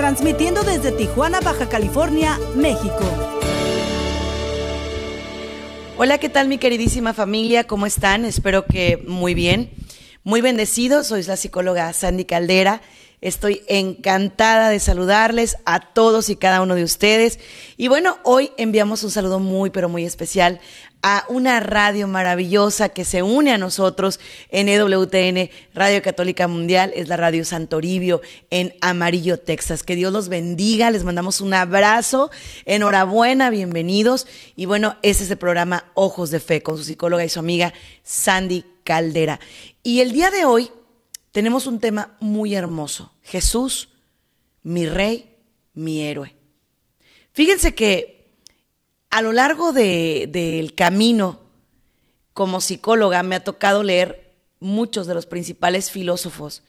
transmitiendo desde Tijuana, Baja California, México. Hola, ¿qué tal mi queridísima familia? ¿Cómo están? Espero que muy bien. Muy bendecidos, soy la psicóloga Sandy Caldera. Estoy encantada de saludarles a todos y cada uno de ustedes. Y bueno, hoy enviamos un saludo muy, pero muy especial a una radio maravillosa que se une a nosotros en EWTN, Radio Católica Mundial, es la Radio Santoribio en Amarillo, Texas. Que Dios los bendiga, les mandamos un abrazo, enhorabuena, bienvenidos. Y bueno, ese es el programa Ojos de Fe con su psicóloga y su amiga Sandy Caldera. Y el día de hoy tenemos un tema muy hermoso. Jesús, mi rey, mi héroe. Fíjense que a lo largo del de, camino como psicóloga me ha tocado leer muchos de los principales filósofos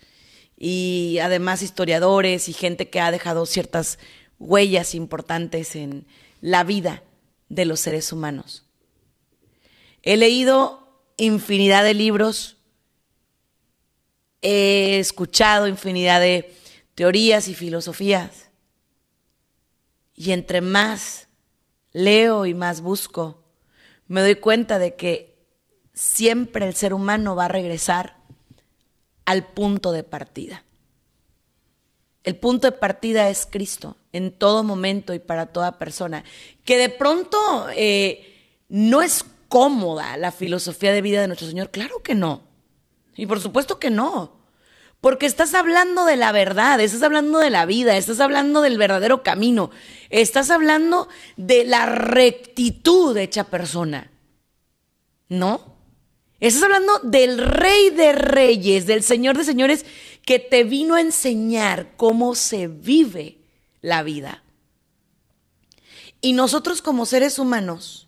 y además historiadores y gente que ha dejado ciertas huellas importantes en la vida de los seres humanos. He leído infinidad de libros, he escuchado infinidad de teorías y filosofías. Y entre más leo y más busco, me doy cuenta de que siempre el ser humano va a regresar al punto de partida. El punto de partida es Cristo en todo momento y para toda persona. Que de pronto eh, no es cómoda la filosofía de vida de nuestro Señor. Claro que no. Y por supuesto que no. Porque estás hablando de la verdad, estás hablando de la vida, estás hablando del verdadero camino, estás hablando de la rectitud hecha persona. ¿No? Estás hablando del rey de reyes, del señor de señores, que te vino a enseñar cómo se vive la vida. Y nosotros como seres humanos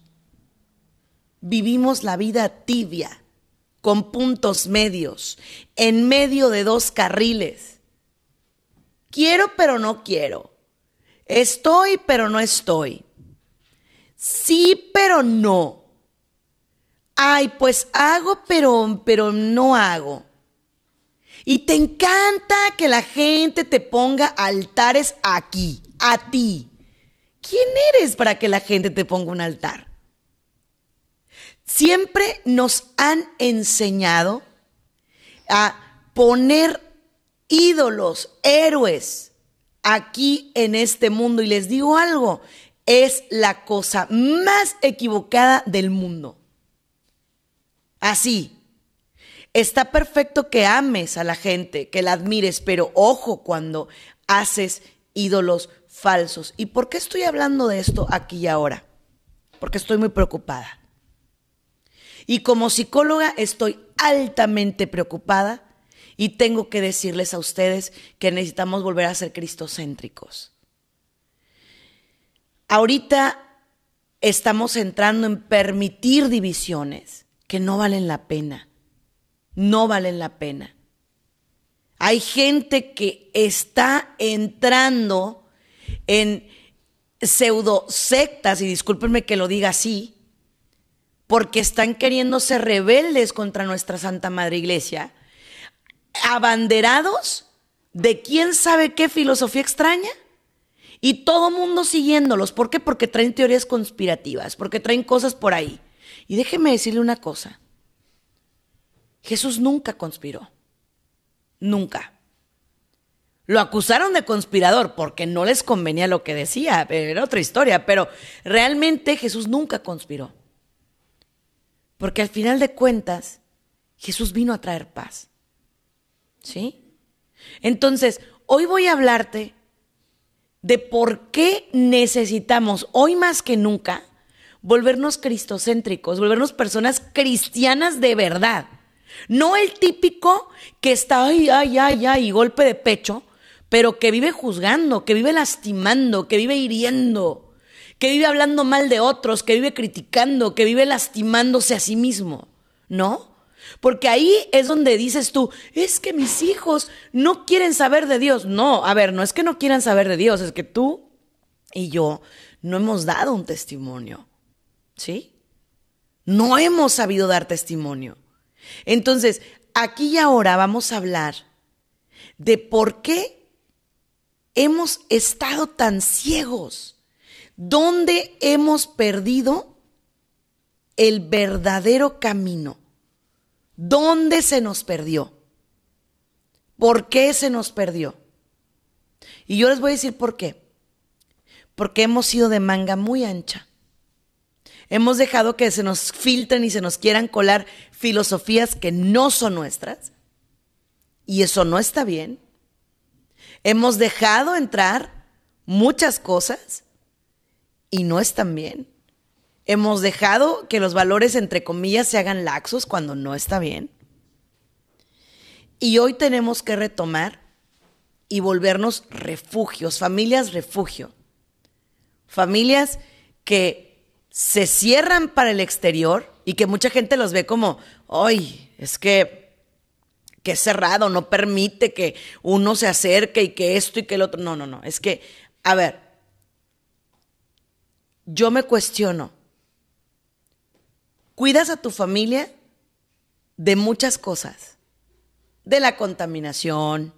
vivimos la vida tibia con puntos medios, en medio de dos carriles. Quiero pero no quiero. Estoy pero no estoy. Sí pero no. Ay, pues hago pero pero no hago. Y te encanta que la gente te ponga altares aquí, a ti. ¿Quién eres para que la gente te ponga un altar? Siempre nos han enseñado a poner ídolos, héroes aquí en este mundo. Y les digo algo, es la cosa más equivocada del mundo. Así, está perfecto que ames a la gente, que la admires, pero ojo cuando haces ídolos falsos. ¿Y por qué estoy hablando de esto aquí y ahora? Porque estoy muy preocupada. Y como psicóloga estoy altamente preocupada y tengo que decirles a ustedes que necesitamos volver a ser cristocéntricos. Ahorita estamos entrando en permitir divisiones que no valen la pena. No valen la pena. Hay gente que está entrando en pseudo sectas, y discúlpenme que lo diga así, porque están queriendo ser rebeldes contra nuestra Santa Madre Iglesia, abanderados de quién sabe qué filosofía extraña y todo mundo siguiéndolos. ¿Por qué? Porque traen teorías conspirativas, porque traen cosas por ahí. Y déjeme decirle una cosa. Jesús nunca conspiró. Nunca. Lo acusaron de conspirador porque no les convenía lo que decía, era otra historia, pero realmente Jesús nunca conspiró. Porque al final de cuentas, Jesús vino a traer paz. ¿Sí? Entonces, hoy voy a hablarte de por qué necesitamos, hoy más que nunca, volvernos cristocéntricos, volvernos personas cristianas de verdad. No el típico que está, ay, ay, ay, ay, golpe de pecho, pero que vive juzgando, que vive lastimando, que vive hiriendo, que vive hablando mal de otros, que vive criticando, que vive lastimándose a sí mismo, ¿no? Porque ahí es donde dices tú, es que mis hijos no quieren saber de Dios. No, a ver, no es que no quieran saber de Dios, es que tú y yo no hemos dado un testimonio. ¿Sí? No hemos sabido dar testimonio. Entonces, aquí y ahora vamos a hablar de por qué hemos estado tan ciegos, dónde hemos perdido el verdadero camino. ¿Dónde se nos perdió? ¿Por qué se nos perdió? Y yo les voy a decir por qué. Porque hemos sido de manga muy ancha. Hemos dejado que se nos filtren y se nos quieran colar filosofías que no son nuestras. Y eso no está bien. Hemos dejado entrar muchas cosas y no están bien. Hemos dejado que los valores, entre comillas, se hagan laxos cuando no está bien. Y hoy tenemos que retomar y volvernos refugios, familias refugio. Familias que se cierran para el exterior y que mucha gente los ve como, ay, es que, que es cerrado, no permite que uno se acerque y que esto y que el otro. No, no, no. Es que, a ver, yo me cuestiono cuidas a tu familia de muchas cosas, de la contaminación,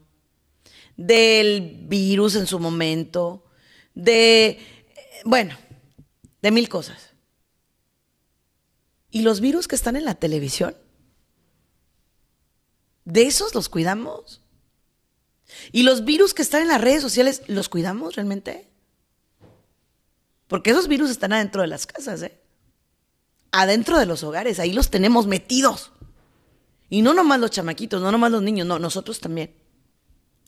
del virus en su momento, de, bueno, de mil cosas. ¿Y los virus que están en la televisión? ¿De esos los cuidamos? ¿Y los virus que están en las redes sociales los cuidamos realmente? Porque esos virus están adentro de las casas, ¿eh? adentro de los hogares, ahí los tenemos metidos. Y no nomás los chamaquitos, no nomás los niños, no, nosotros también.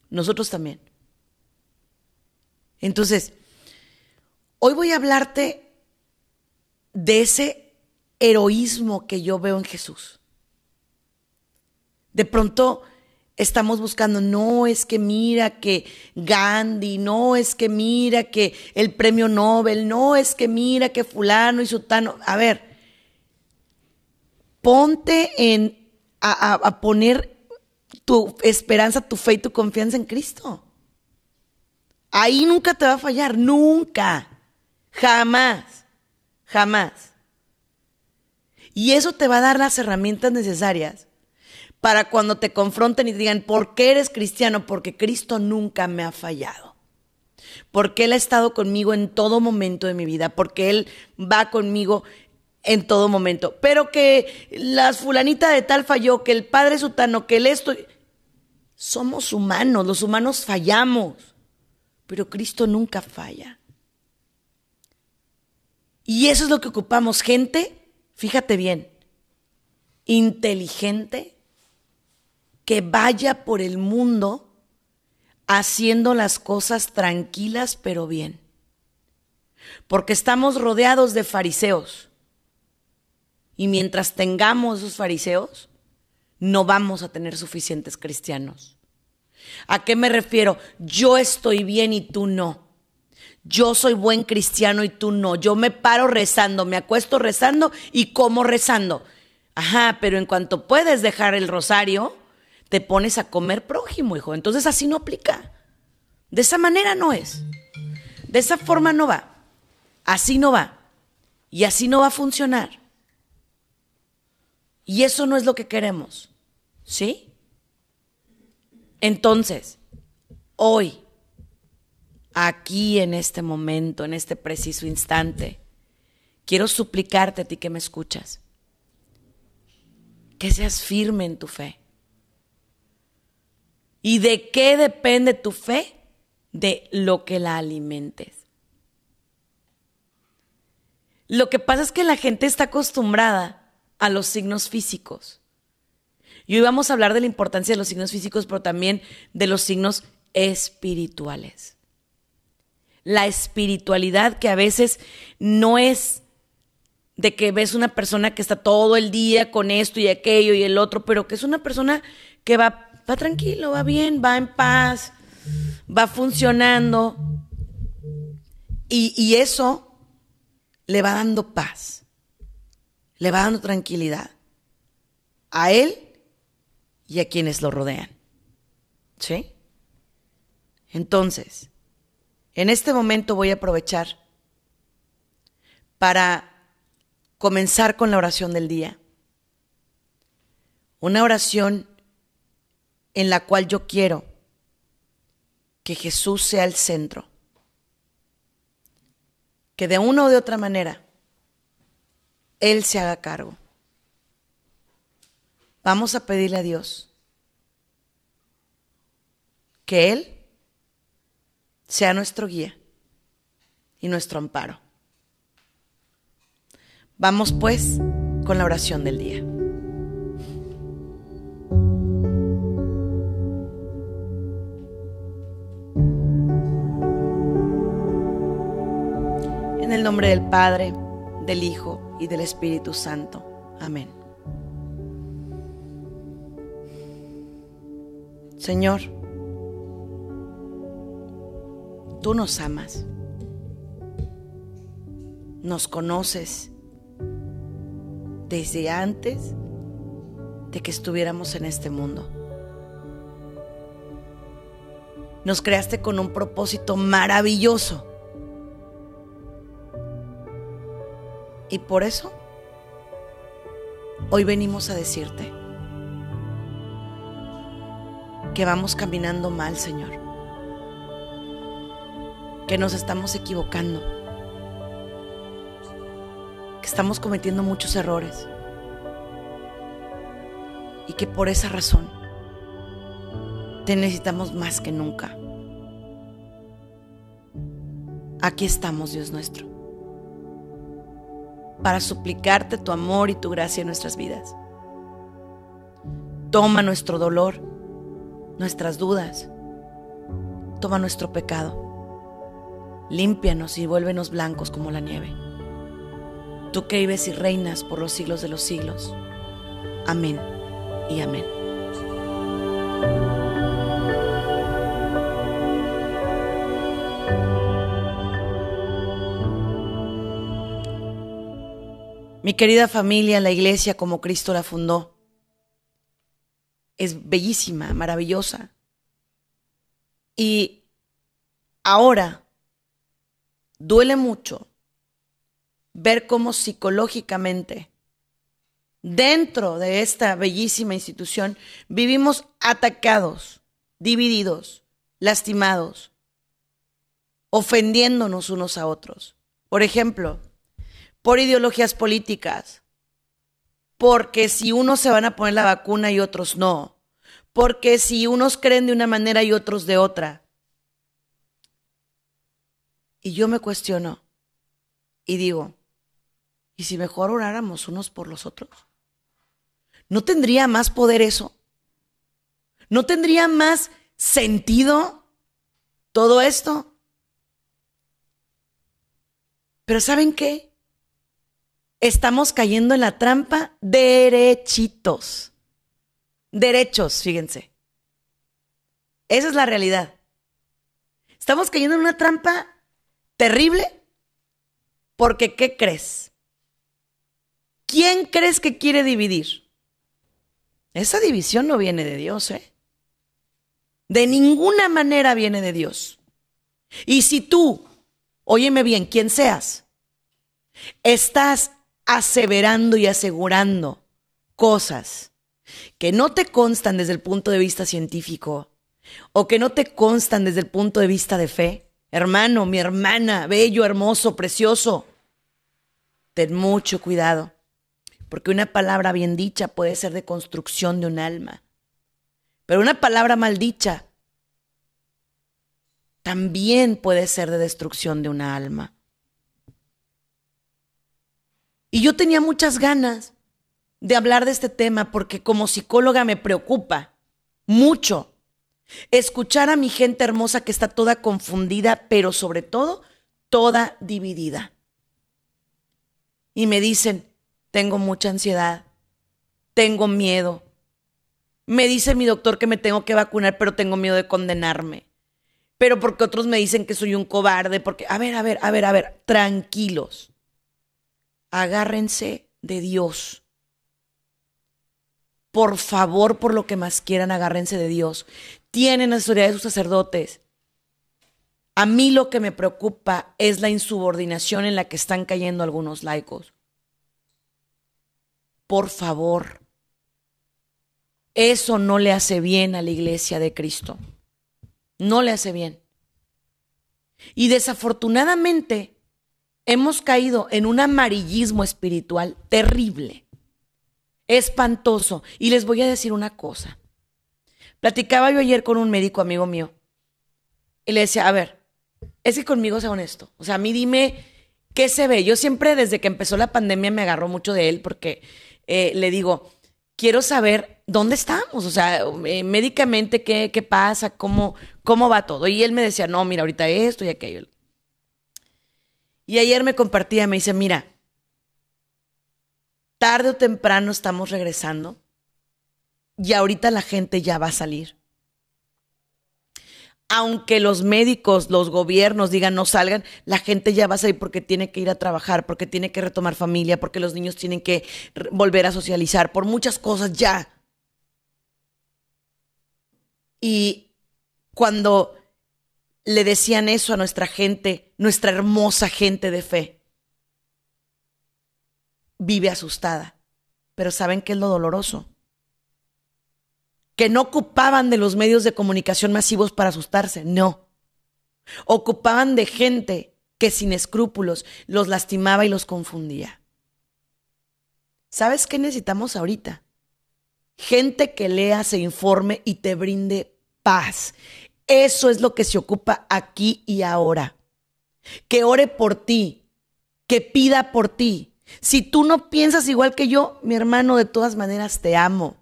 Nosotros también. Entonces, hoy voy a hablarte de ese heroísmo que yo veo en Jesús. De pronto estamos buscando, no es que mira que Gandhi, no es que mira que el premio Nobel, no es que mira que fulano y sutano. A ver, ponte en, a, poner tu esperanza, tu fe y tu confianza en Cristo. Ahí nunca te va a fallar, nunca, jamás, jamás. Y eso te va a dar las herramientas necesarias para cuando te confronten y te digan, ¿por qué eres cristiano? Porque Cristo nunca me ha fallado. Porque Él ha estado conmigo en todo momento de mi vida, porque Él va conmigo en todo momento. Pero que la fulanita de tal falló, que el padre sutano, que el esto. Somos humanos, los humanos fallamos, pero Cristo nunca falla. Y eso es lo que ocupamos, gente, fíjate bien, inteligente, que vaya por el mundo haciendo las cosas tranquilas pero bien. Porque estamos rodeados de fariseos y mientras tengamos esos fariseos, no vamos a tener suficientes cristianos. ¿A qué me refiero? Yo estoy bien y tú no. Yo soy buen cristiano y tú no. Yo me paro rezando, me acuesto rezando y como rezando. Ajá, pero en cuanto puedes dejar el rosario, te pones a comer prójimo, hijo. Entonces así no aplica. De esa manera no es. De esa forma no va. Así no va. Y así no va a funcionar. Y eso no es lo que queremos. ¿Sí? Entonces, hoy, aquí en este momento, en este preciso instante, quiero suplicarte a ti que me escuchas, que seas firme en tu fe. ¿Y de qué depende tu fe? De lo que la alimentes. Lo que pasa es que la gente está acostumbrada a los signos físicos. Y hoy vamos a hablar de la importancia de los signos físicos, pero también de los signos espirituales. La espiritualidad que a veces no es de que ves una persona que está todo el día con esto y aquello y el otro, pero que es una persona que va, va tranquilo, va bien, va en paz, va funcionando y, y eso le va dando paz, le va dando tranquilidad a él y a quienes lo rodean. ¿Sí? Entonces, en este momento voy a aprovechar para comenzar con la oración del día. Una oración en la cual yo quiero que Jesús sea el centro. Que de una o de otra manera Él se haga cargo. Vamos a pedirle a Dios que Él sea nuestro guía y nuestro amparo. Vamos pues con la oración del día. Nombre del Padre, del Hijo y del Espíritu Santo. Amén. Señor, tú nos amas, nos conoces desde antes de que estuviéramos en este mundo. Nos creaste con un propósito maravilloso. Y por eso, hoy venimos a decirte que vamos caminando mal, Señor. Que nos estamos equivocando. Que estamos cometiendo muchos errores. Y que por esa razón te necesitamos más que nunca. Aquí estamos, Dios nuestro, para suplicarte tu amor y tu gracia en nuestras vidas. Toma nuestro dolor nuestras dudas. Toma nuestro pecado. Límpianos y vuélvenos blancos como la nieve. Tú que vives y reinas por los siglos de los siglos. Amén y amén. Mi querida familia, la iglesia como Cristo la fundó es bellísima, maravillosa. Y ahora duele mucho ver cómo psicológicamente dentro de esta bellísima institución vivimos atacados, divididos, lastimados, ofendiéndonos unos a otros. Por ejemplo, por ideologías políticas, porque si unos se van a poner la vacuna y otros no, porque si unos creen de una manera y otros de otra. Y yo me cuestiono y digo, ¿y si mejor oráramos unos por los otros? ¿No tendría más poder eso? ¿No tendría más sentido todo esto? Pero ¿saben qué? Estamos cayendo en la trampa derechitos. Derechos, fíjense. Esa es la realidad. Estamos cayendo en una trampa terrible porque ¿qué crees? ¿Quién crees que quiere dividir? Esa división no viene de Dios, ¿eh? De ninguna manera viene de Dios. Y si tú, óyeme bien, quien seas, estás aseverando y asegurando cosas que no te constan desde el punto de vista científico o que no te constan desde el punto de vista de fe, hermano, mi hermana, bello, hermoso, precioso, ten mucho cuidado, porque una palabra bien dicha puede ser de construcción de un alma, pero una palabra mal dicha también puede ser de destrucción de una alma. Y yo tenía muchas ganas de hablar de este tema porque como psicóloga me preocupa mucho escuchar a mi gente hermosa que está toda confundida, pero sobre todo toda dividida. Y me dicen, tengo mucha ansiedad, tengo miedo. Me dice mi doctor que me tengo que vacunar, pero tengo miedo de condenarme. pero porque otros me dicen que soy un cobarde, porque, a ver, a ver, a ver, a ver, tranquilos. Agárrense de Dios. Por favor, por lo que más quieran, agárrense de Dios. Tienen asesoría de sus sacerdotes. A mí lo que me preocupa es la insubordinación en la que están cayendo algunos laicos. Por favor, eso no le hace bien a la iglesia de Cristo. No le hace bien. Y desafortunadamente hemos caído en un amarillismo espiritual terrible, espantoso. Y les voy a decir una cosa. Platicaba yo ayer con un médico amigo mío y le decía, a ver, es que conmigo sea honesto. O sea, a mí dime qué se ve. Yo siempre desde que empezó la pandemia me agarró mucho de él porque eh, le digo, quiero saber dónde estamos, o sea, eh, médicamente qué, qué pasa, cómo, cómo va todo. Y él me decía, no, mira, ahorita esto y aquello. Y ayer me compartía, me dice, mira, tarde o temprano estamos regresando y ahorita la gente ya va a salir aunque los médicos, los gobiernos digan no salgan, la gente ya va a salir porque tiene que ir a trabajar, porque tiene que retomar familia, porque los niños tienen que volver a socializar, por muchas cosas ya. Y cuando le decían eso a nuestra gente, nuestra hermosa gente de fe, vive asustada. Pero ¿saben qué es lo doloroso? que no ocupaban de los medios de comunicación masivos para asustarse, no. Ocupaban de gente que sin escrúpulos los lastimaba y los confundía. ¿Sabes qué necesitamos ahorita? Gente que lea, se informe y te brinde paz. Eso es lo que se ocupa aquí y ahora. Que ore por ti, que pida por ti. Si tú no piensas igual que yo, mi hermano, de todas maneras te amo.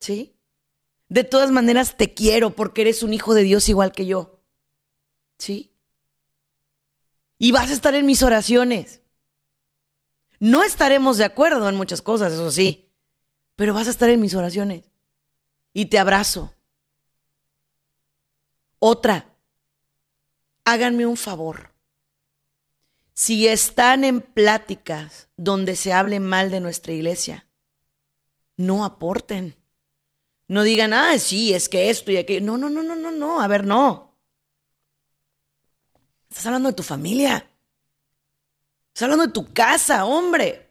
¿Sí? De todas maneras te quiero porque eres un hijo de Dios igual que yo. ¿Sí? Y vas a estar en mis oraciones. No estaremos de acuerdo en muchas cosas, eso sí, pero vas a estar en mis oraciones. Y te abrazo. Otra, háganme un favor. Si están en pláticas donde se hable mal de nuestra iglesia, no aporten. No digan, ah, sí, es que esto y aquello. No, no, no, no, no, no. A ver, no. Estás hablando de tu familia. Estás hablando de tu casa, hombre.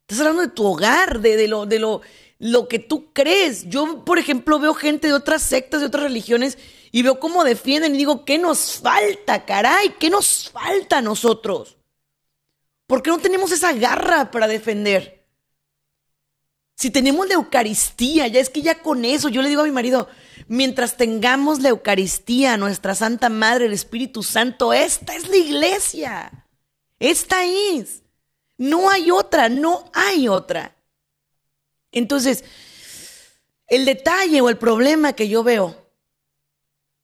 Estás hablando de tu hogar, de, lo, de lo, lo que tú crees. Yo, por ejemplo, veo gente de otras sectas, de otras religiones, y veo cómo defienden y digo, ¿qué nos falta, caray? ¿Qué nos falta a nosotros? ¿Por qué no tenemos esa garra para defender? Si tenemos la Eucaristía, ya es que ya con eso, yo le digo a mi marido, mientras tengamos la Eucaristía, nuestra Santa Madre, el Espíritu Santo, esta es la iglesia. Esta es. No hay otra, no hay otra. Entonces, el detalle o el problema que yo veo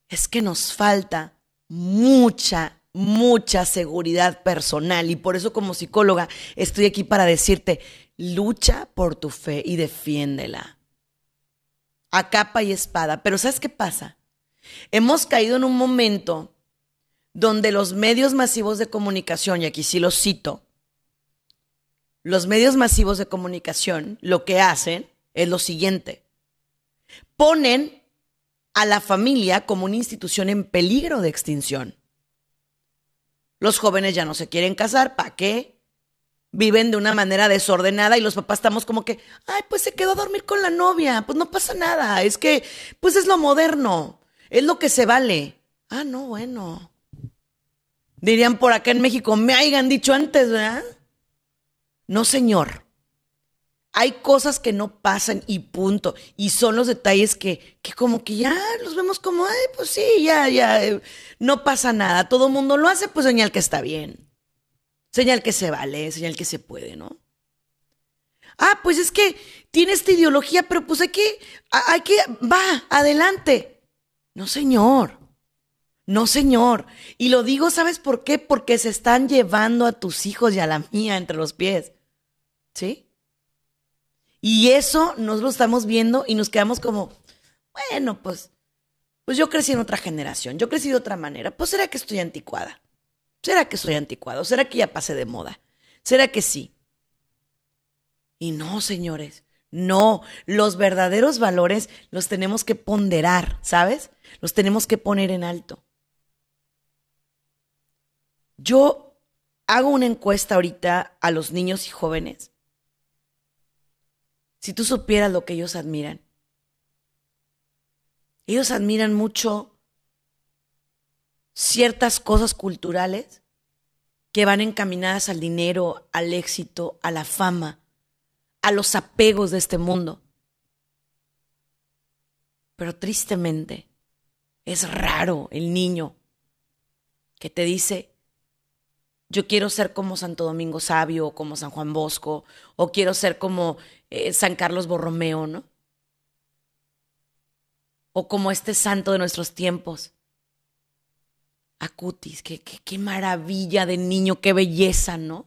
es que nos falta mucha, mucha seguridad personal y por eso como psicóloga estoy aquí para decirte, Lucha por tu fe y defiéndela. A capa y espada. Pero ¿sabes qué pasa? Hemos caído en un momento donde los medios masivos de comunicación, y aquí sí los cito, los medios masivos de comunicación lo que hacen es lo siguiente. Ponen a la familia como una institución en peligro de extinción. Los jóvenes ya no se quieren casar, ¿para qué? viven de una manera desordenada y los papás estamos como que, ay, pues se quedó a dormir con la novia, pues no pasa nada, es que, pues es lo moderno, es lo que se vale. Ah, no, bueno. Dirían por acá en México, me hayan dicho antes, ¿verdad? No, señor. Hay cosas que no pasan y punto. Y son los detalles que, que como que ya los vemos como, ay, pues sí, ya, ya, eh, no pasa nada. Todo mundo lo hace, pues señal que está bien. Señal que se vale, señal que se puede, ¿no? Ah, pues es que tiene esta ideología, pero pues hay que, hay que, va, adelante. No, señor. No, señor. Y lo digo, ¿sabes por qué? Porque se están llevando a tus hijos y a la mía entre los pies. ¿Sí? Y eso nos lo estamos viendo y nos quedamos como, bueno, pues, pues yo crecí en otra generación, yo crecí de otra manera, pues será que estoy anticuada, será que soy anticuado, será que ya pasé de moda, será que sí. Y no, señores, no, los verdaderos valores los tenemos que ponderar, ¿sabes? Los tenemos que poner en alto. Yo hago una encuesta ahorita a los niños y jóvenes. Si tú supieras lo que ellos admiran. Ellos admiran mucho ciertas cosas culturales que van encaminadas al dinero, al éxito, a la fama, a los apegos de este mundo. Pero tristemente, es raro el niño que te dice, yo quiero ser como Santo Domingo Sabio o como San Juan Bosco, o quiero ser como eh, San Carlos Borromeo, ¿no? O como este santo de nuestros tiempos. Acutis, qué, qué, qué maravilla de niño, qué belleza, ¿no?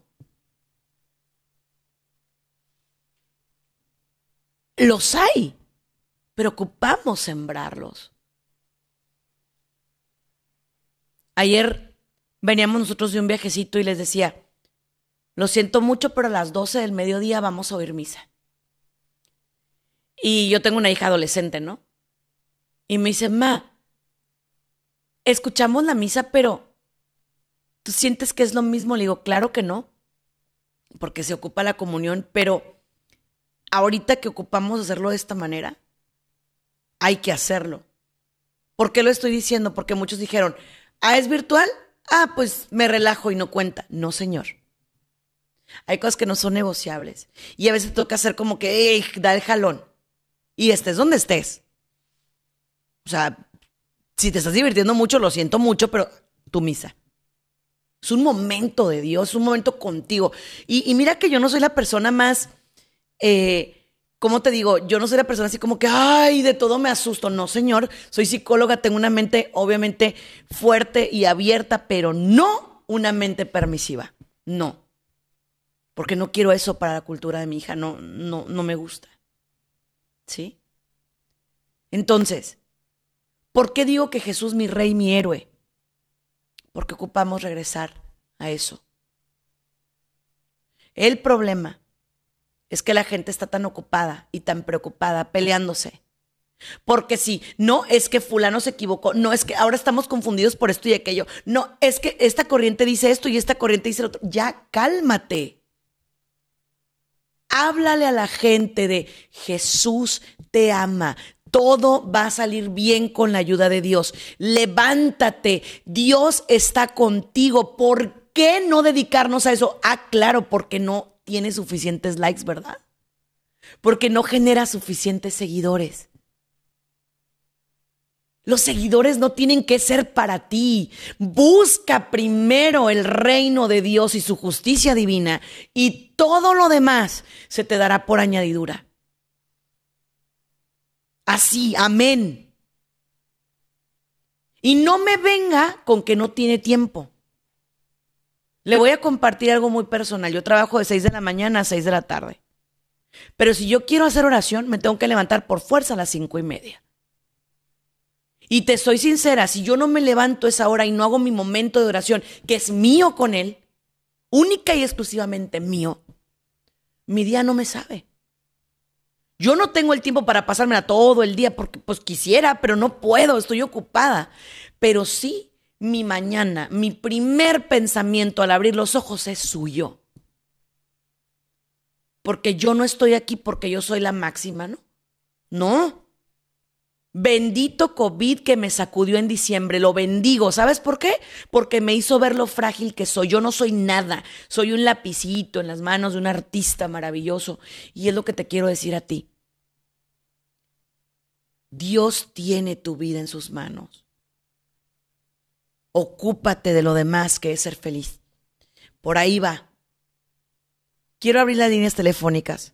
Los hay, pero ocupamos sembrarlos. Ayer veníamos nosotros de un viajecito y les decía, lo siento mucho, pero a las 12 del mediodía vamos a oír misa. Y yo tengo una hija adolescente, ¿no? Y me dice, ma, escuchamos la misa, pero ¿tú sientes que es lo mismo? Le digo, claro que no, porque se ocupa la comunión, pero ahorita que ocupamos hacerlo de esta manera, hay que hacerlo. ¿Por qué lo estoy diciendo? Porque muchos dijeron, ah, es virtual, ah, pues me relajo y no cuenta. No, señor. Hay cosas que no son negociables. Y a veces toca hacer como que, hey, da el jalón. Y estés donde estés. O sea, si te estás divirtiendo mucho, lo siento mucho, pero tu misa. Es un momento de Dios, un momento contigo. Y, mira que yo no soy la persona más, eh, ¿cómo te digo? Yo no soy la persona así como que, ay, de todo me asusto. No, señor, soy psicóloga, tengo una mente obviamente fuerte y abierta, pero no una mente permisiva. No. Porque no quiero eso para la cultura de mi hija, no, no, no me gusta. ¿Sí? Entonces, ¿por qué digo que Jesús mi rey, mi héroe? Porque ocupamos regresar a eso. El problema es que la gente está tan ocupada y tan preocupada peleándose. Porque si no es que fulano se equivocó, no es que ahora estamos confundidos por esto y aquello, no es que esta corriente dice esto y esta corriente dice lo otro. Ya cálmate. Háblale a la gente de Jesús te ama. Todo va a salir bien con la ayuda de Dios. Levántate. Dios está contigo. ¿Por qué no dedicarnos a eso? Ah, claro, porque no tiene suficientes likes, ¿verdad? Porque no genera suficientes seguidores. Los seguidores no tienen que ser para ti. Busca primero el reino de Dios y su justicia divina y todo lo demás se te dará por añadidura. Así, amén. Y no me venga con que no tiene tiempo. Le voy a compartir algo muy personal. Yo trabajo de 6 de la mañana a 6 de la tarde. Pero si yo quiero hacer oración, me tengo que levantar por fuerza a las cinco y media. Y te soy sincera, si yo no me levanto esa hora y no hago mi momento de oración, que es mío con Él, única y exclusivamente mío, mi día no me sabe. Yo no tengo el tiempo para pasármela todo el día porque pues quisiera, pero no puedo, estoy ocupada. Pero sí mi mañana, mi primer pensamiento al abrir los ojos es suyo. Porque yo no estoy aquí porque yo soy la máxima, ¿no? No. Bendito COVID que me sacudió en diciembre, lo bendigo. ¿Sabes por qué? Porque me hizo ver lo frágil que soy. Yo no soy nada. Soy un lapicito en las manos de un artista maravilloso. Y es lo que te quiero decir a ti. Dios tiene tu vida en sus manos. Ocúpate de lo demás que es ser feliz. Por ahí va. Quiero abrir las líneas telefónicas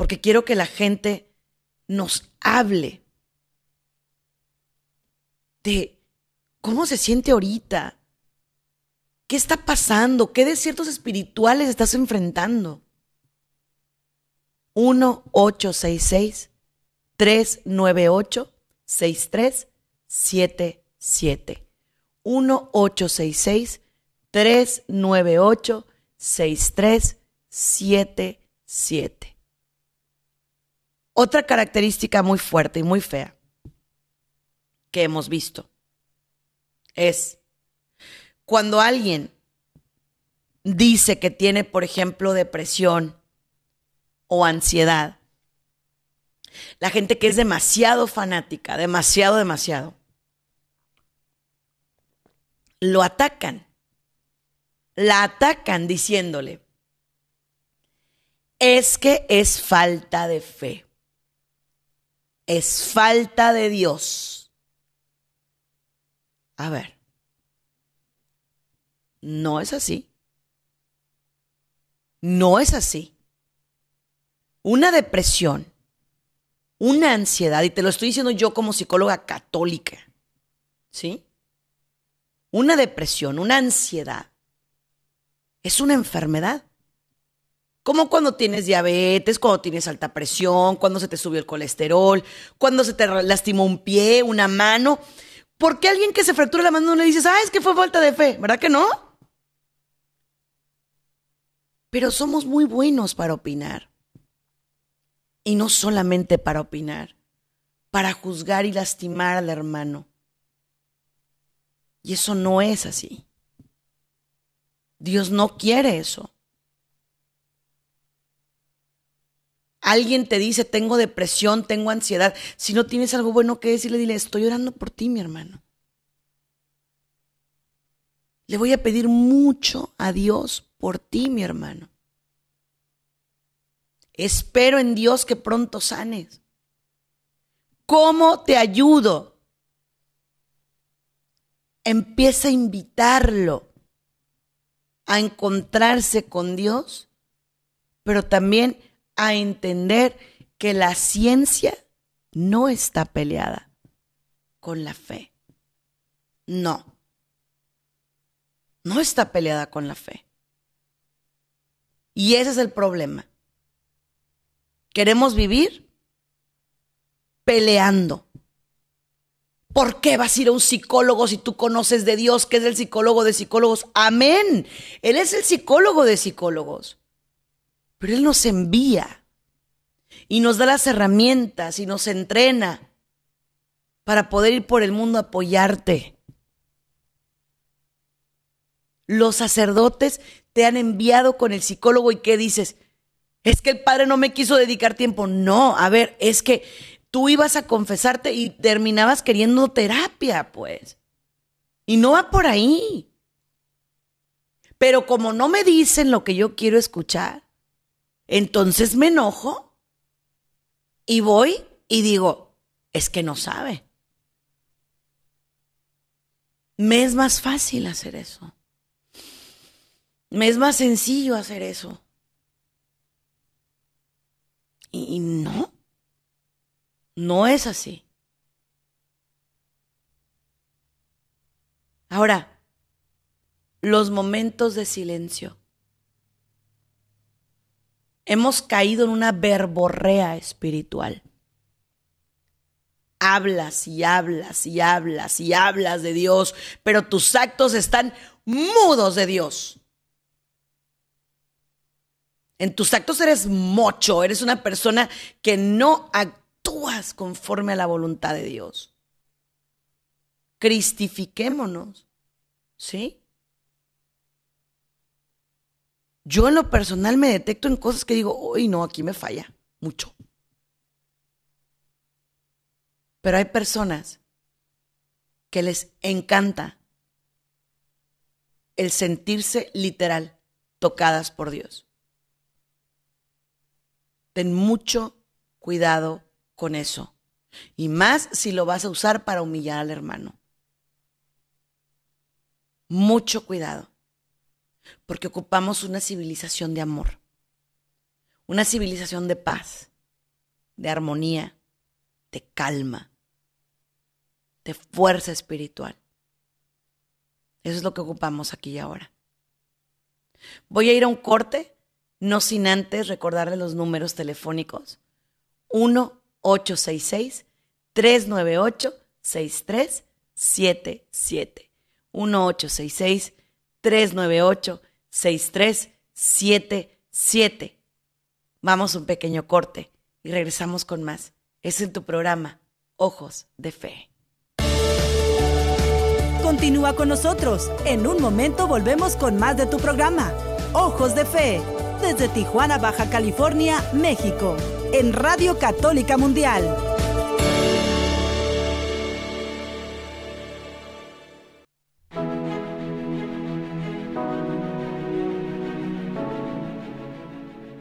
porque quiero que la gente nos hable de cómo se siente ahorita, qué está pasando, qué desiertos espirituales estás enfrentando. 1-866-398 6377 1866 398 6377 Otra característica muy fuerte y muy fea que hemos visto es cuando alguien dice que tiene, por ejemplo, depresión o ansiedad, la gente que es demasiado fanática, demasiado, demasiado, lo atacan. La atacan diciéndole, es que es falta de fe, es falta de Dios. A ver, no es así. No es así. Una depresión, una ansiedad, y te lo estoy diciendo yo como psicóloga católica, ¿sí? Una depresión, una ansiedad, es una enfermedad. Como cuando tienes diabetes, cuando tienes alta presión, cuando se te subió el colesterol, cuando se te lastimó un pie, una mano. ¿Por qué alguien que se fractura la mano no le dices, ah, es que fue falta de fe? ¿Verdad que no? Pero somos muy buenos para opinar. Y no solamente para opinar, para juzgar y lastimar al hermano. Y eso no es así. Dios no quiere eso. Alguien te dice, tengo depresión, tengo ansiedad. Si no tienes algo bueno que decirle, dile, estoy orando por ti, mi hermano. Le voy a pedir mucho a Dios por ti, mi hermano. Espero en Dios que pronto sanes. ¿Cómo te ayudo? Empieza a invitarlo a encontrarse con Dios, pero también a entender que la ciencia no está peleada con la fe. No. No está peleada con la fe. Y ese es el problema. Queremos vivir peleando. ¿Por qué vas a ir a un psicólogo si tú conoces de Dios, que es el psicólogo de psicólogos? Amén. Él es el psicólogo de psicólogos. Pero Él nos envía y nos da las herramientas y nos entrena para poder ir por el mundo a apoyarte. Los sacerdotes te han enviado con el psicólogo y ¿qué dices? Es que el padre no me quiso dedicar tiempo. No, a ver, es que tú ibas a confesarte y terminabas queriendo terapia, pues. Y no va por ahí. Pero como no me dicen lo que yo quiero escuchar, entonces me enojo y voy y digo, es que no sabe. Me es más fácil hacer eso. Me es más sencillo hacer eso. Y, no, no es así. Ahora, los momentos de silencio. Hemos caído en una verborrea espiritual. Hablas y hablas y hablas y hablas de Dios, pero tus actos están mudos de Dios. En tus actos eres mocho, eres una persona que no actúas conforme a la voluntad de Dios. Cristifiquémonos, ¿sí? Yo en lo personal me detecto en cosas que digo, uy, no, aquí me falla mucho. Pero hay personas que les encanta el sentirse literal tocadas por Dios. Ten mucho cuidado con eso. Y más si lo vas a usar para humillar al hermano. Mucho cuidado. Porque ocupamos una civilización de amor. Una civilización de paz, de armonía, de calma, de fuerza espiritual. Eso es lo que ocupamos aquí y ahora. Voy a ir a un corte no sin antes recordarle los números telefónicos. 1-866 398-6377. 1866-398-6377. Vamos un pequeño corte y regresamos con más. Es en tu programa, Ojos de Fe. Continúa con nosotros. En un momento volvemos con más de tu programa, Ojos de Fe, desde Tijuana, Baja California, México, en Radio Católica Mundial.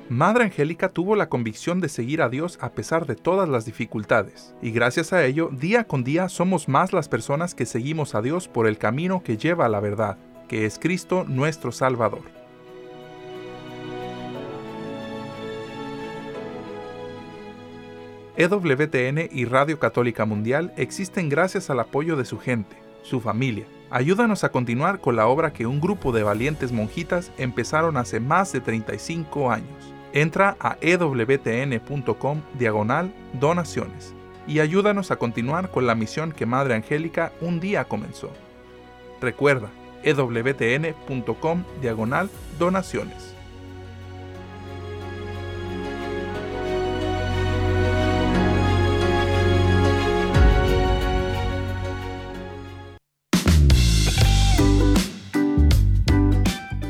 Madre Angélica tuvo la convicción de seguir a Dios a pesar de todas las dificultades, y gracias a ello, día con día somos más las personas que seguimos a Dios por el camino que lleva a la verdad, que es Cristo nuestro Salvador. EWTN y Radio Católica Mundial existen gracias al apoyo de su gente, su familia. Ayúdanos a continuar con la obra que un grupo de valientes monjitas empezaron hace más de 35 años. Entra a ewtn.com diagonal donaciones y ayúdanos a continuar con la misión que Madre Angélica un día comenzó. Recuerda, ewtn.com diagonal donaciones.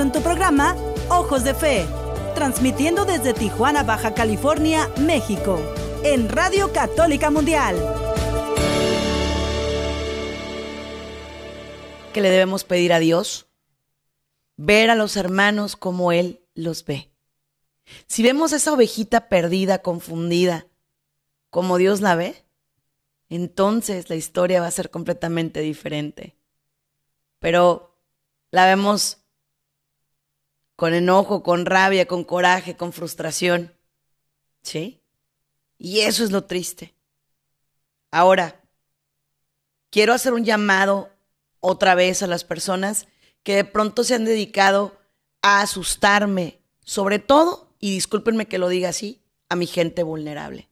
En tu programa Ojos de Fe, transmitiendo desde Tijuana, Baja California, México, en Radio Católica Mundial. ¿Qué le debemos pedir a Dios? Ver a los hermanos como Él los ve. Si vemos esa ovejita perdida, confundida, como Dios la ve, entonces la historia va a ser completamente diferente. Pero la vemos con enojo, con rabia, con coraje, con frustración. ¿Sí? Y eso es lo triste. Ahora, quiero hacer un llamado otra vez a las personas que de pronto se han dedicado a asustarme, sobre todo, y discúlpenme que lo diga así, a mi gente vulnerable.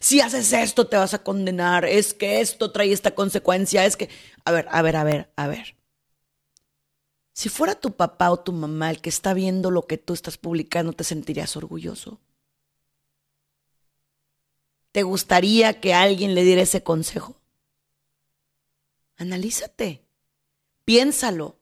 Si haces esto te vas a condenar, es que esto trae esta consecuencia, es que... A ver, a ver, a ver, a ver. Si fuera tu papá o tu mamá el que está viendo lo que tú estás publicando, ¿te sentirías orgulloso? ¿Te gustaría que alguien le diera ese consejo? Analízate, piénsalo.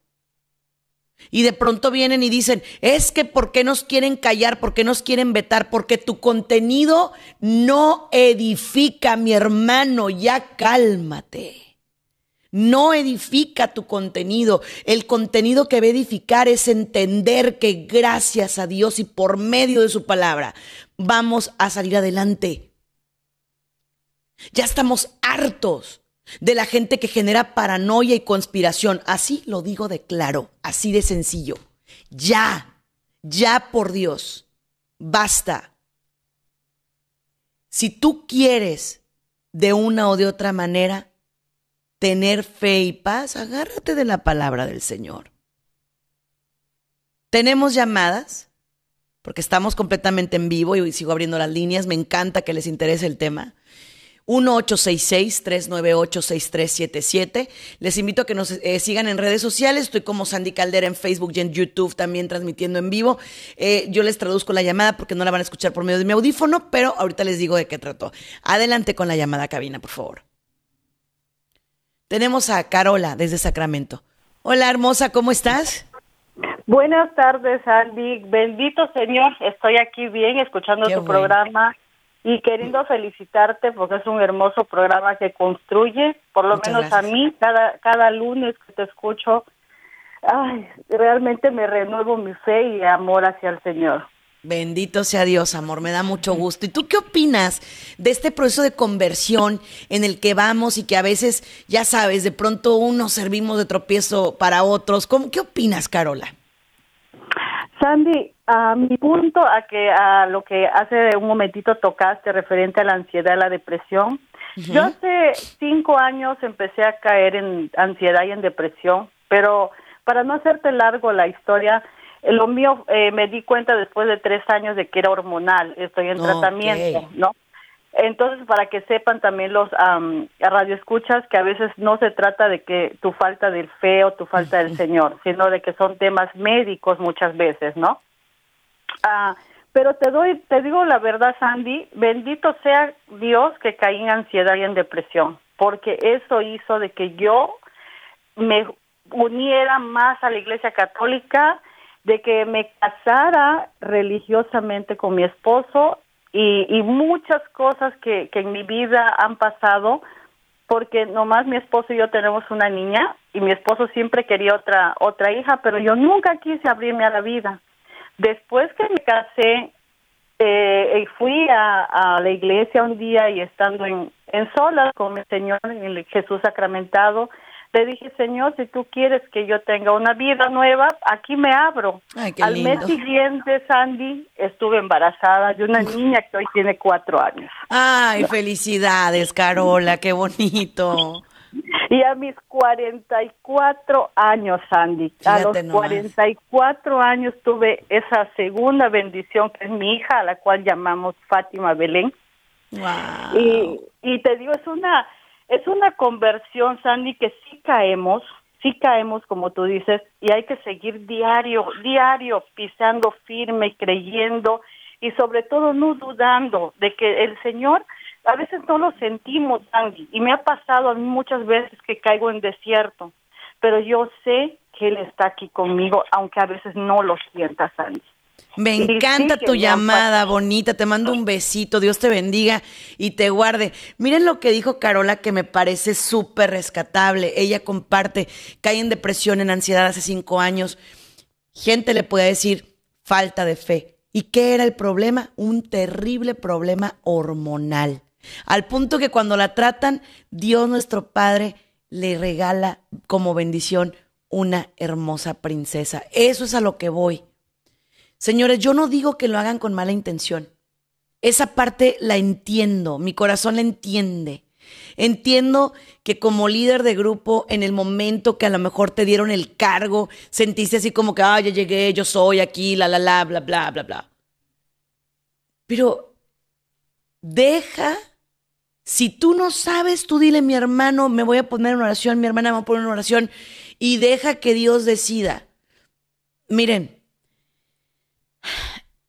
Y de pronto vienen y dicen, es que ¿por qué nos quieren callar? ¿Por qué nos quieren vetar? Porque tu contenido no edifica, mi hermano, ya cálmate no edifica tu contenido. El contenido que va a edificar es entender que gracias a Dios y por medio de su palabra vamos a salir adelante. Ya estamos hartos de la gente que genera paranoia y conspiración. Así lo digo de claro, así de sencillo. Ya, ya por Dios, basta. Si tú quieres de una o de otra manera tener fe y paz, agárrate de la palabra del Señor. Tenemos llamadas, porque estamos completamente en vivo y sigo abriendo las líneas, me encanta que les interese el tema. 1-866-398-6377. Les invito a que nos eh, sigan en redes sociales. Estoy como Sandy Caldera en Facebook y en YouTube también transmitiendo en vivo. Eh, yo les traduzco la llamada porque no la van a escuchar por medio de mi audífono, pero ahorita les digo de qué trató. Adelante con la llamada cabina, por favor. Tenemos a Carola desde Sacramento. Hola, hermosa, ¿cómo estás? Buenas tardes, Andy. Bendito Señor, estoy aquí bien escuchando tu programa y queriendo felicitarte porque es un hermoso programa que construye, por lo menos a mí, cada, cada lunes que te escucho, ay, realmente me renuevo mi fe y amor hacia el Señor. Bendito sea Dios, amor, me da mucho gusto. ¿Y tú qué opinas de este proceso de conversión en el que vamos y que a veces, ya sabes, de pronto unos servimos de tropiezo para otros? ¿Cómo, ¿Qué opinas, Carola? Sandy, a mi punto, a que a lo que hace un momentito tocaste referente a la ansiedad y la depresión, yo hace cinco años empecé a caer en ansiedad y en depresión, pero para no hacerte largo la historia, lo mío eh, me di cuenta después de tres años de que era hormonal, estoy en tratamiento, ¿no? Entonces, para que sepan también los um, radioescuchas que a veces no se trata de que tu falta del fe o tu falta del Señor, sino de que son temas médicos muchas veces, ¿no? Ah, pero te doy, te digo la verdad, Sandy, bendito sea Dios que caí en ansiedad y en depresión, porque eso hizo de que yo me uniera más a la Iglesia Católica, de que me casara religiosamente con mi esposo y, muchas cosas que, que en mi vida han pasado porque nomás mi esposo y yo tenemos una niña y mi esposo siempre quería otra otra hija, pero yo nunca quise abrirme a la vida. Después que me casé, eh, fui a, la iglesia un día y estando en, en solas con el Señor, el Jesús sacramentado, le dije, Señor, si tú quieres que yo tenga una vida nueva, aquí me abro. Al mes siguiente, Sandy, estuve embarazada de una niña que hoy tiene cuatro años. Ay, felicidades, Carola, qué bonito. Y a mis 44 años, Sandy, a los 44 años tuve esa segunda bendición que es mi hija, a la cual llamamos Fátima Belén. Wow. Y, y te digo, es una es una conversión, Sandy, que sí caemos, sí caemos, como tú dices, y hay que seguir diario, diario, pisando firme, creyendo y sobre todo no dudando de que el Señor, a veces no lo sentimos, Sandy, y me ha pasado a mí muchas veces que caigo en desierto, pero yo sé que Él está aquí conmigo, aunque a veces no lo sienta, Sandy. Me encanta tu llamada, bonita. Te mando un besito. Dios te bendiga y te guarde. Miren lo que dijo Carola, que me parece súper rescatable. Ella comparte, cae en depresión, en ansiedad hace cinco años. Gente le puede decir falta de fe. ¿Y qué era el problema? Un terrible problema hormonal. Al punto que cuando la tratan, Dios nuestro Padre le regala como bendición una hermosa princesa. Eso es a lo que voy. Señores, yo no digo que lo hagan con mala intención. Esa parte la entiendo, mi corazón la entiende. Entiendo que como líder de grupo, en el momento que a lo mejor te dieron el cargo, sentiste así como que, ah, ya llegué, yo soy aquí, la, la, la, bla, bla, bla, bla. Pero deja, si tú no sabes, tú dile, mi hermano, me voy a poner en oración, mi hermana me va a poner en oración, y deja que Dios decida. Miren,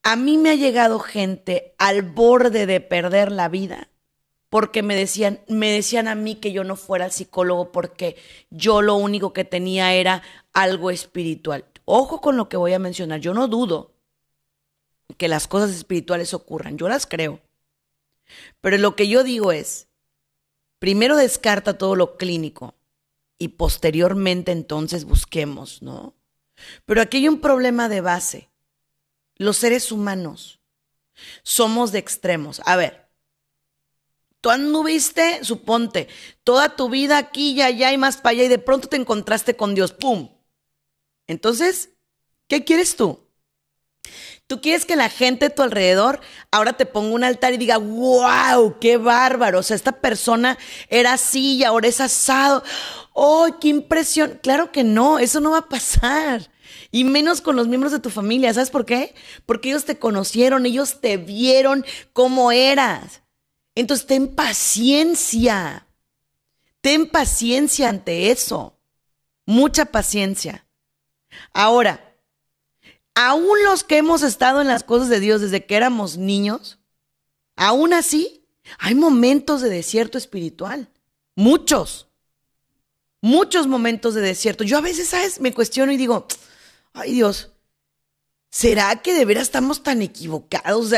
a mí me ha llegado gente al borde de perder la vida porque me decían, me decían a mí que yo no fuera psicólogo porque yo lo único que tenía era algo espiritual. Ojo con lo que voy a mencionar, yo no dudo que las cosas espirituales ocurran, yo las creo. Pero lo que yo digo es, primero descarta todo lo clínico y posteriormente entonces busquemos, ¿no? Pero aquí hay un problema de base los seres humanos somos de extremos. A ver, tú anduviste, suponte, toda tu vida aquí y allá y más para allá y de pronto te encontraste con Dios, ¡pum! Entonces, ¿qué quieres tú? Tú quieres que la gente a tu alrededor ahora te ponga un altar y diga, wow, qué bárbaro. O sea, esta persona era así y ahora es asado. ¡Oh, qué impresión! Claro que no, eso no va a pasar. Y menos con los miembros de tu familia. ¿Sabes por qué? Porque ellos te conocieron, ellos te vieron cómo eras. Entonces ten paciencia. Ten paciencia ante eso. Mucha paciencia. Ahora, aún los que hemos estado en las cosas de Dios desde que éramos niños, aún así hay momentos de desierto espiritual. Muchos. muchos momentos de desierto. Yo a veces, ¿sabes? Me cuestiono y digo, ay Dios, ¿será que de veras estamos tan equivocados?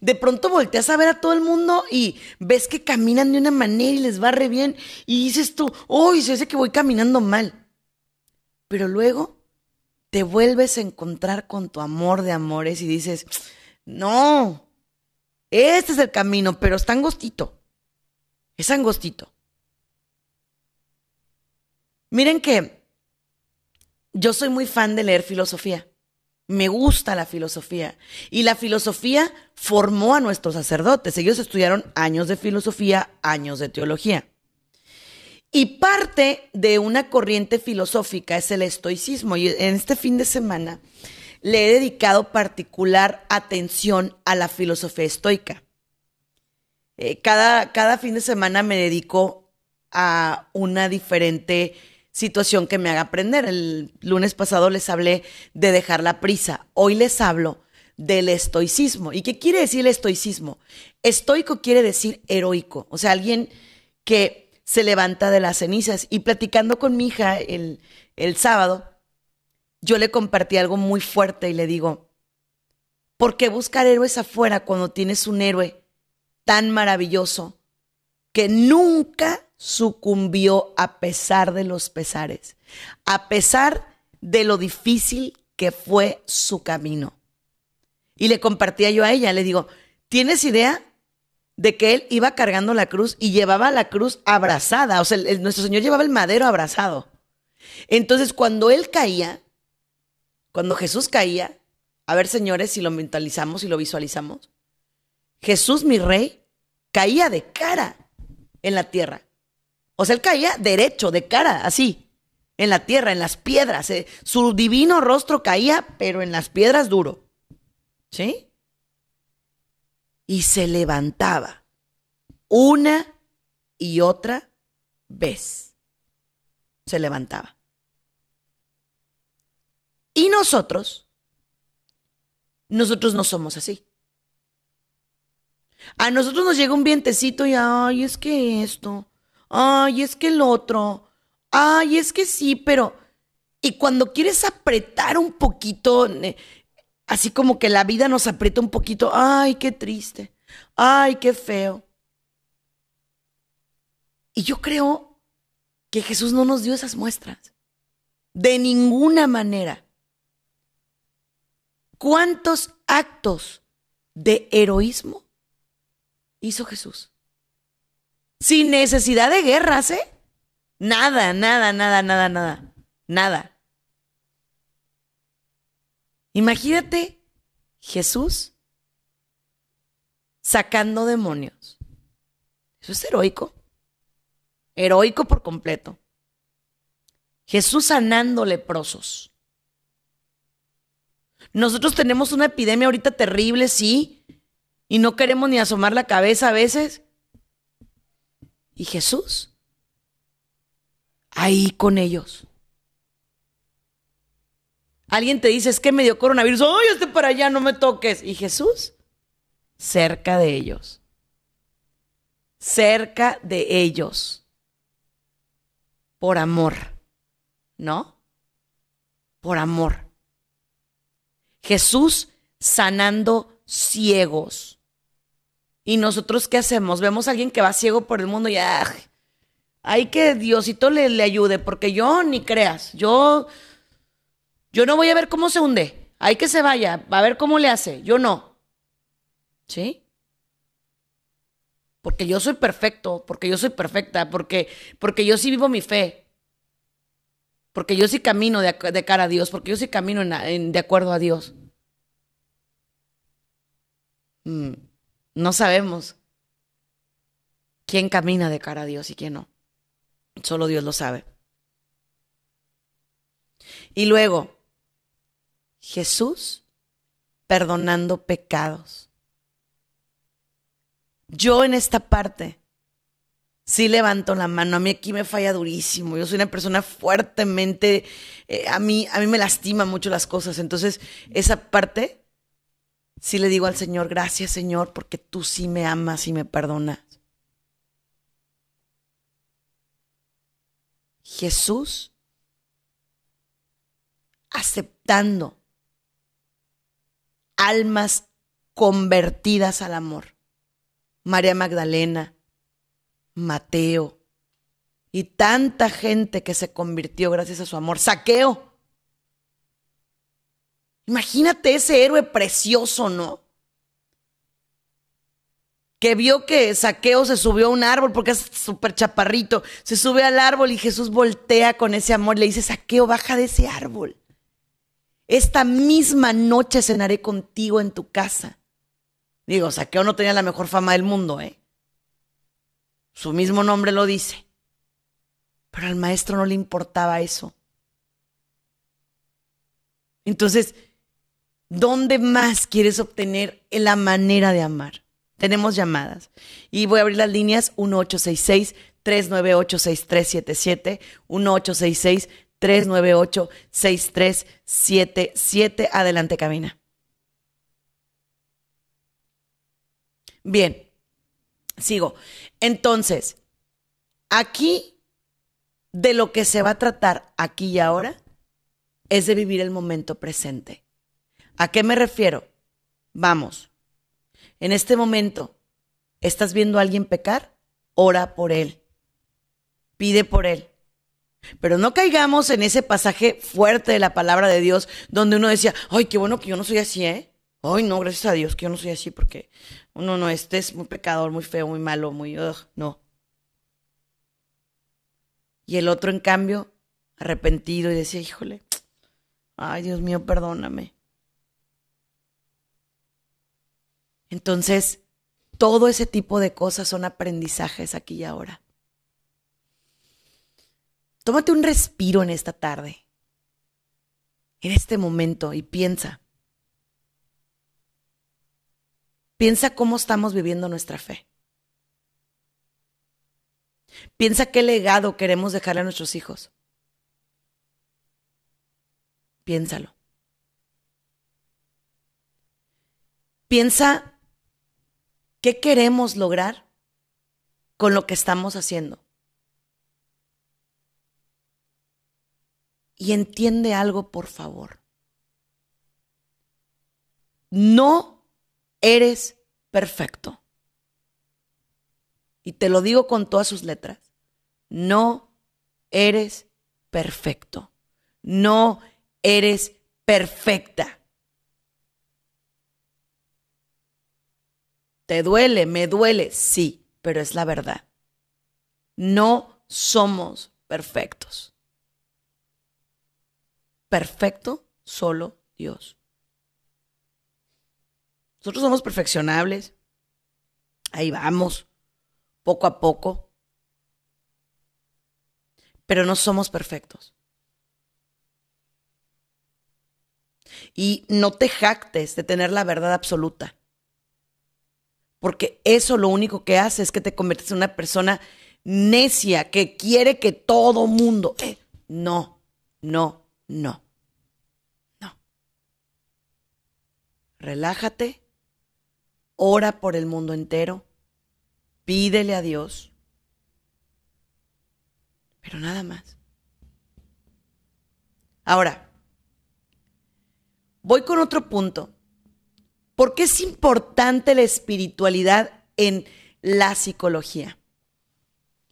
de pronto volteas a ver a todo el mundo y ves que caminan de una manera y les va re bien y dices tú, uy, se dice que voy caminando mal. Pero luego te vuelves a encontrar con tu amor de amores y dices, no, este es el camino, pero está angostito. Es angostito. Miren que yo soy muy fan de leer filosofía. Me gusta la filosofía. Y la filosofía formó a nuestros sacerdotes. Ellos estudiaron años de filosofía, años de teología. Y parte de una corriente filosófica es el estoicismo. Y en este fin de semana le he dedicado particular atención a la filosofía estoica. Eh, cada, cada fin de semana me dedico a una diferente situación que me haga aprender. El lunes pasado les hablé de dejar la prisa. Hoy les hablo del estoicismo. ¿Y qué quiere decir el estoicismo? Estoico quiere decir heroico, o sea, alguien que se levanta de las cenizas. Y platicando con mi hija el, el sábado, yo le compartí algo muy fuerte y le digo, ¿por qué buscar héroes afuera cuando tienes un héroe tan maravilloso que nunca sucumbió a pesar de los pesares, a pesar de lo difícil que fue su camino. Y le compartía yo a ella, le digo, ¿tienes idea de que él iba cargando la cruz y llevaba la cruz abrazada? O sea, nuestro Señor llevaba el madero abrazado. Entonces, cuando él caía, cuando Jesús caía, a ver señores si lo mentalizamos y lo visualizamos, Jesús mi rey caía de cara en la tierra. O sea, él caía derecho, de cara, así, en la tierra, en las piedras. Eh, su divino rostro caía, pero en las piedras duro. ¿Sí? Y se levantaba una y otra vez. Se levantaba. Y nosotros, nosotros no somos así. A nosotros nos llega un vientecito y, ay, es que esto, ay, es que el otro, ay, es que sí, pero... Y cuando quieres apretar un poquito, así como que la vida nos aprieta un poquito, ay, qué triste, ay, qué feo. Y yo creo que Jesús no nos dio esas muestras. De ninguna manera. ¿Cuántos actos de heroísmo hizo Jesús? Sin necesidad de guerras, ¿eh? Nada, nada, nada, nada, nada. Nada. Imagínate Jesús sacando demonios. Eso es heroico. Heroico por completo. Jesús sanando leprosos. Nosotros tenemos una epidemia ahorita terrible, sí, y no queremos ni asomar la cabeza a veces. Y Jesús, ahí con ellos. Alguien te dice, es que me dio coronavirus, ¡ay, esté para allá, no me toques! Y Jesús, cerca de ellos. Cerca de ellos. Por amor, ¿no? Por amor. Jesús sanando ciegos. ¿Y nosotros qué hacemos? Vemos a alguien que va ciego por el mundo y ah, hay que Diosito le, le ayude, porque yo ni creas, yo, yo no voy a ver cómo se hunde. Hay que se vaya, a ver cómo le hace. Yo no. ¿Sí? Porque yo soy perfecto, porque yo soy perfecta, porque, porque yo sí vivo mi fe. Porque yo sí camino de, cara a Dios, porque yo sí camino de acuerdo a Dios. Mm no sabemos quién camina de cara a Dios y quién no. Solo Dios lo sabe. Y luego, Jesús perdonando pecados. Yo en esta parte sí levanto la mano. A mí aquí me falla durísimo. Yo soy una persona fuertemente, eh, a, mí, a mí me lastima mucho las cosas. Entonces, esa parte si le digo al Señor, gracias Señor, porque tú sí me amas y me perdonas. Jesús aceptando almas convertidas al amor. María Magdalena, Mateo y tanta gente que se convirtió gracias a su amor. Saqueo. Imagínate ese héroe precioso, ¿no? Que vio que Saqueo se subió a un árbol porque es súper chaparrito. Se sube al árbol y Jesús voltea con ese amor. Le dice, Saqueo, baja de ese árbol. Esta misma noche cenaré contigo en tu casa. Digo, Saqueo no tenía la mejor fama del mundo, ¿eh? Su mismo nombre lo dice. Pero al maestro no le importaba eso. Entonces, ¿dónde más quieres obtener la manera de amar? Tenemos llamadas. Y voy a abrir las líneas 1866 398 6377 1866 398-6377. Adelante, cabina. Bien, sigo. Entonces, aquí de lo que se va a tratar aquí y ahora es de vivir el momento presente. ¿A qué me refiero? Vamos, en este momento, ¿estás viendo a alguien pecar? Ora por él. Pide por él. Pero no caigamos en ese pasaje fuerte de la palabra de Dios donde uno decía, ay, qué bueno que yo no soy así, ¿eh? Ay, no, gracias a Dios que yo no soy así porque uno no, este es muy pecador, muy feo, muy malo, muy, no. Y el otro, en cambio, arrepentido y decía, híjole, ay, Dios mío, perdóname. Entonces, todo ese tipo de cosas son aprendizajes aquí y ahora. Tómate un respiro en esta tarde, en este momento, y piensa. Piensa cómo estamos viviendo nuestra fe. Piensa qué legado queremos dejarle a nuestros hijos. Piénsalo. Piensa qué queremos lograr con lo que estamos haciendo. Y entiende algo, por favor. No eres perfecto. Y te lo digo con todas sus letras. No eres perfecto. No eres perfecta. ¿Te duele? ¿Me duele? Sí, pero es la verdad. No somos perfectos perfecto solo Dios. Nosotros somos perfeccionables. Ahí vamos, poco a poco. Pero no somos perfectos. Y no te jactes de tener la verdad absoluta. Porque eso lo único que hace es que te conviertes en una persona necia que quiere que todo mundo... Eh, no, no, no. No. Relájate, ora por el mundo entero, pídele a Dios, pero nada más. Ahora, voy con otro punto. ¿Por qué es importante la espiritualidad en la psicología?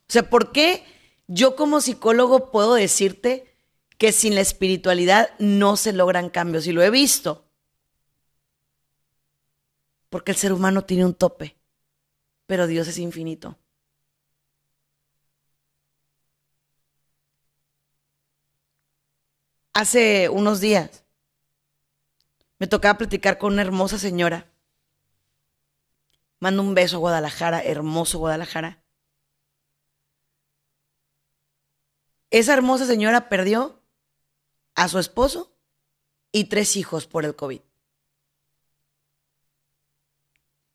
O sea, ¿por qué yo como psicólogo puedo decirte que sin la espiritualidad no se logran cambios. Y lo he visto. Porque el ser humano tiene un tope, pero Dios es infinito. Hace unos días me tocaba platicar con una hermosa señora. Mando un beso a Guadalajara, hermoso Guadalajara. Esa hermosa señora perdió a su esposo y tres hijos por el COVID.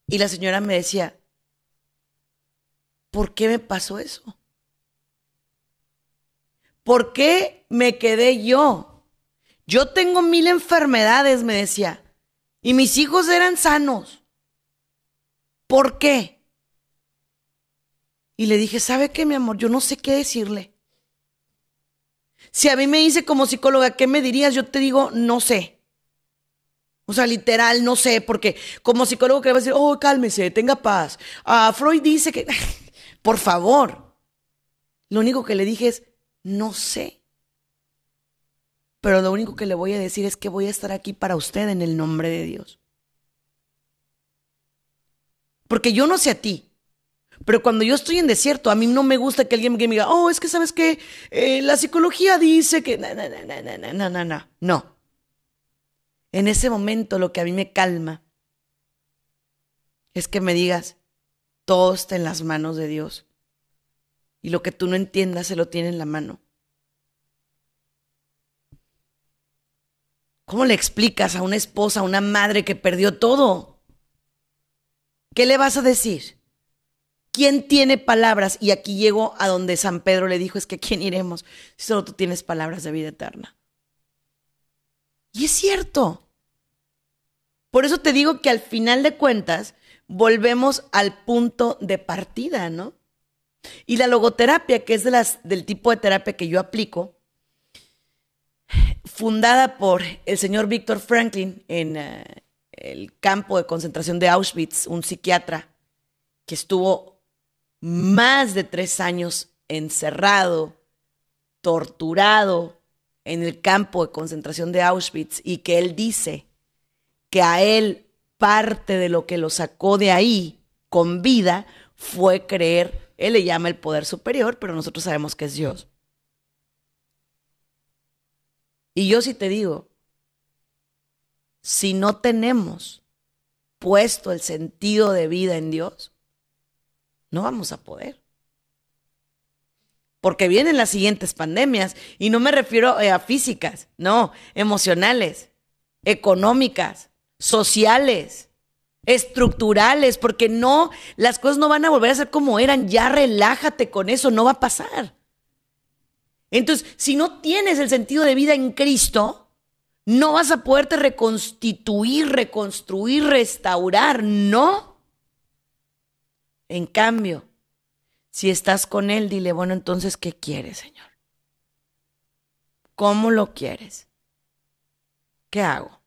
Y la señora me decía, ¿por qué me pasó eso? ¿Por qué me quedé yo? Yo tengo mil enfermedades, me decía, y mis hijos eran sanos. ¿Por qué? Y le dije, ¿sabe qué, mi amor? Yo no sé qué decirle. Si a mí me dice como psicóloga, ¿qué me dirías? Yo te digo, no sé. O sea, literal, no sé, porque como psicólogo que va a decir, oh, cálmese, tenga paz. Ah, Freud dice que, por favor. Lo único que le dije es, no sé. Pero lo único que le voy a decir es que voy a estar aquí para usted en el nombre de Dios. Porque yo no sé a ti. Pero cuando yo estoy en desierto, a mí no me gusta que alguien me diga, oh, es que sabes que la psicología dice que... No, no, no, no, no. No. En ese momento lo que a mí me calma es que me digas, todo está en las manos de Dios. Y lo que tú no entiendas se lo tiene en la mano. ¿Cómo le explicas a una esposa, a una madre que perdió todo? ¿Qué le vas a decir? ¿Quién tiene palabras? Y aquí llego a donde San Pedro le dijo, es que ¿quién iremos si solo tú tienes palabras de vida eterna? Y es cierto. Por eso te digo que al final de cuentas volvemos al punto de partida, ¿no? Y la logoterapia, que es del tipo de terapia que yo aplico, fundada por el señor Víctor Franklin en eh, el campo de concentración de Auschwitz, un psiquiatra que estuvo más de tres años encerrado, torturado en el campo de concentración de Auschwitz y que él dice que a él parte de lo que lo sacó de ahí con vida fue creer, él le llama el poder superior, pero nosotros sabemos que es Dios. Y yo sí te digo, si no tenemos puesto el sentido de vida en Dios, no vamos a poder. Porque vienen las siguientes pandemias, y no me refiero a físicas, no, emocionales, económicas, sociales, estructurales, porque no, las cosas no van a volver a ser como eran, ya relájate con eso, no va a pasar. Entonces, si no tienes el sentido de vida en Cristo, no vas a poderte reconstituir, reconstruir, restaurar, no. En cambio, si estás con Él, dile, bueno, entonces, ¿qué quieres, Señor? ¿Cómo lo quieres? ¿Qué hago?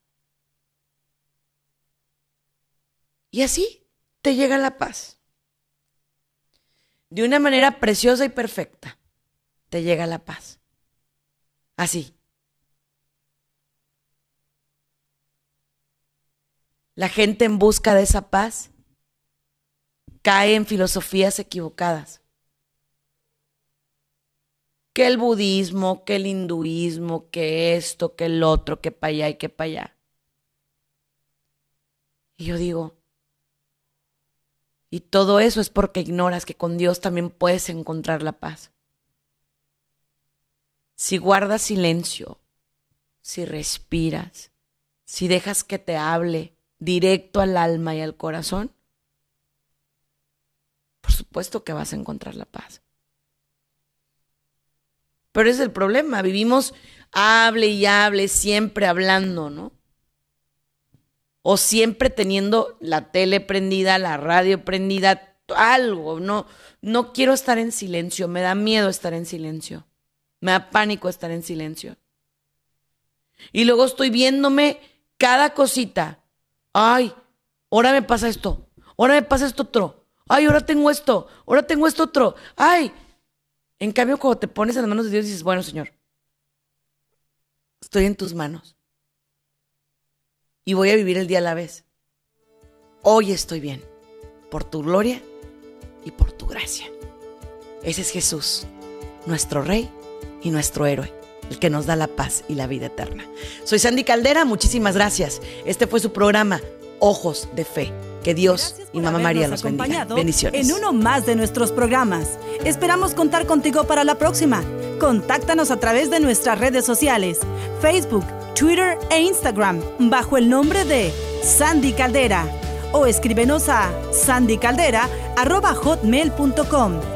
Y así te llega la paz. De una manera preciosa y perfecta, te llega la paz. Así. La gente en busca de esa paz cae en filosofías equivocadas. Que el budismo, que el hinduismo, que esto, que el otro, que para allá y que para allá. Y yo digo, y todo eso es porque ignoras que con Dios también puedes encontrar la paz. Si guardas silencio, si respiras, si dejas que te hable directo al alma y al corazón, por supuesto que vas a encontrar la paz. Pero es el problema, vivimos hable y hable, siempre hablando, ¿no? o siempre teniendo la tele prendida, la radio prendida, algo. No, no quiero estar en silencio, me da miedo estar en silencio, me da pánico estar en silencio. Y luego estoy viéndome cada cosita. Ay, ahora me pasa esto, ahora me pasa esto otro. Ay, ahora tengo esto, ahora tengo esto otro. Ay. En cambio, cuando te pones en las manos de Dios, dices, bueno, Señor, estoy en tus manos y voy a vivir el día a la vez. Hoy estoy bien, por tu gloria y por tu gracia. Ese es Jesús, nuestro Rey y nuestro héroe, el que nos da la paz y la vida eterna. Soy Sandy Caldera, muchísimas gracias. Este fue su programa, Ojos de Fe. Que Dios y Mamá María los bendiga. Bendiciones. En uno más de nuestros programas. Esperamos contar contigo para la próxima. Contáctanos a través de nuestras redes sociales, Facebook, Twitter e Instagram bajo el nombre de Sandy Caldera o escríbenos a sandycaldera.hotmail.com.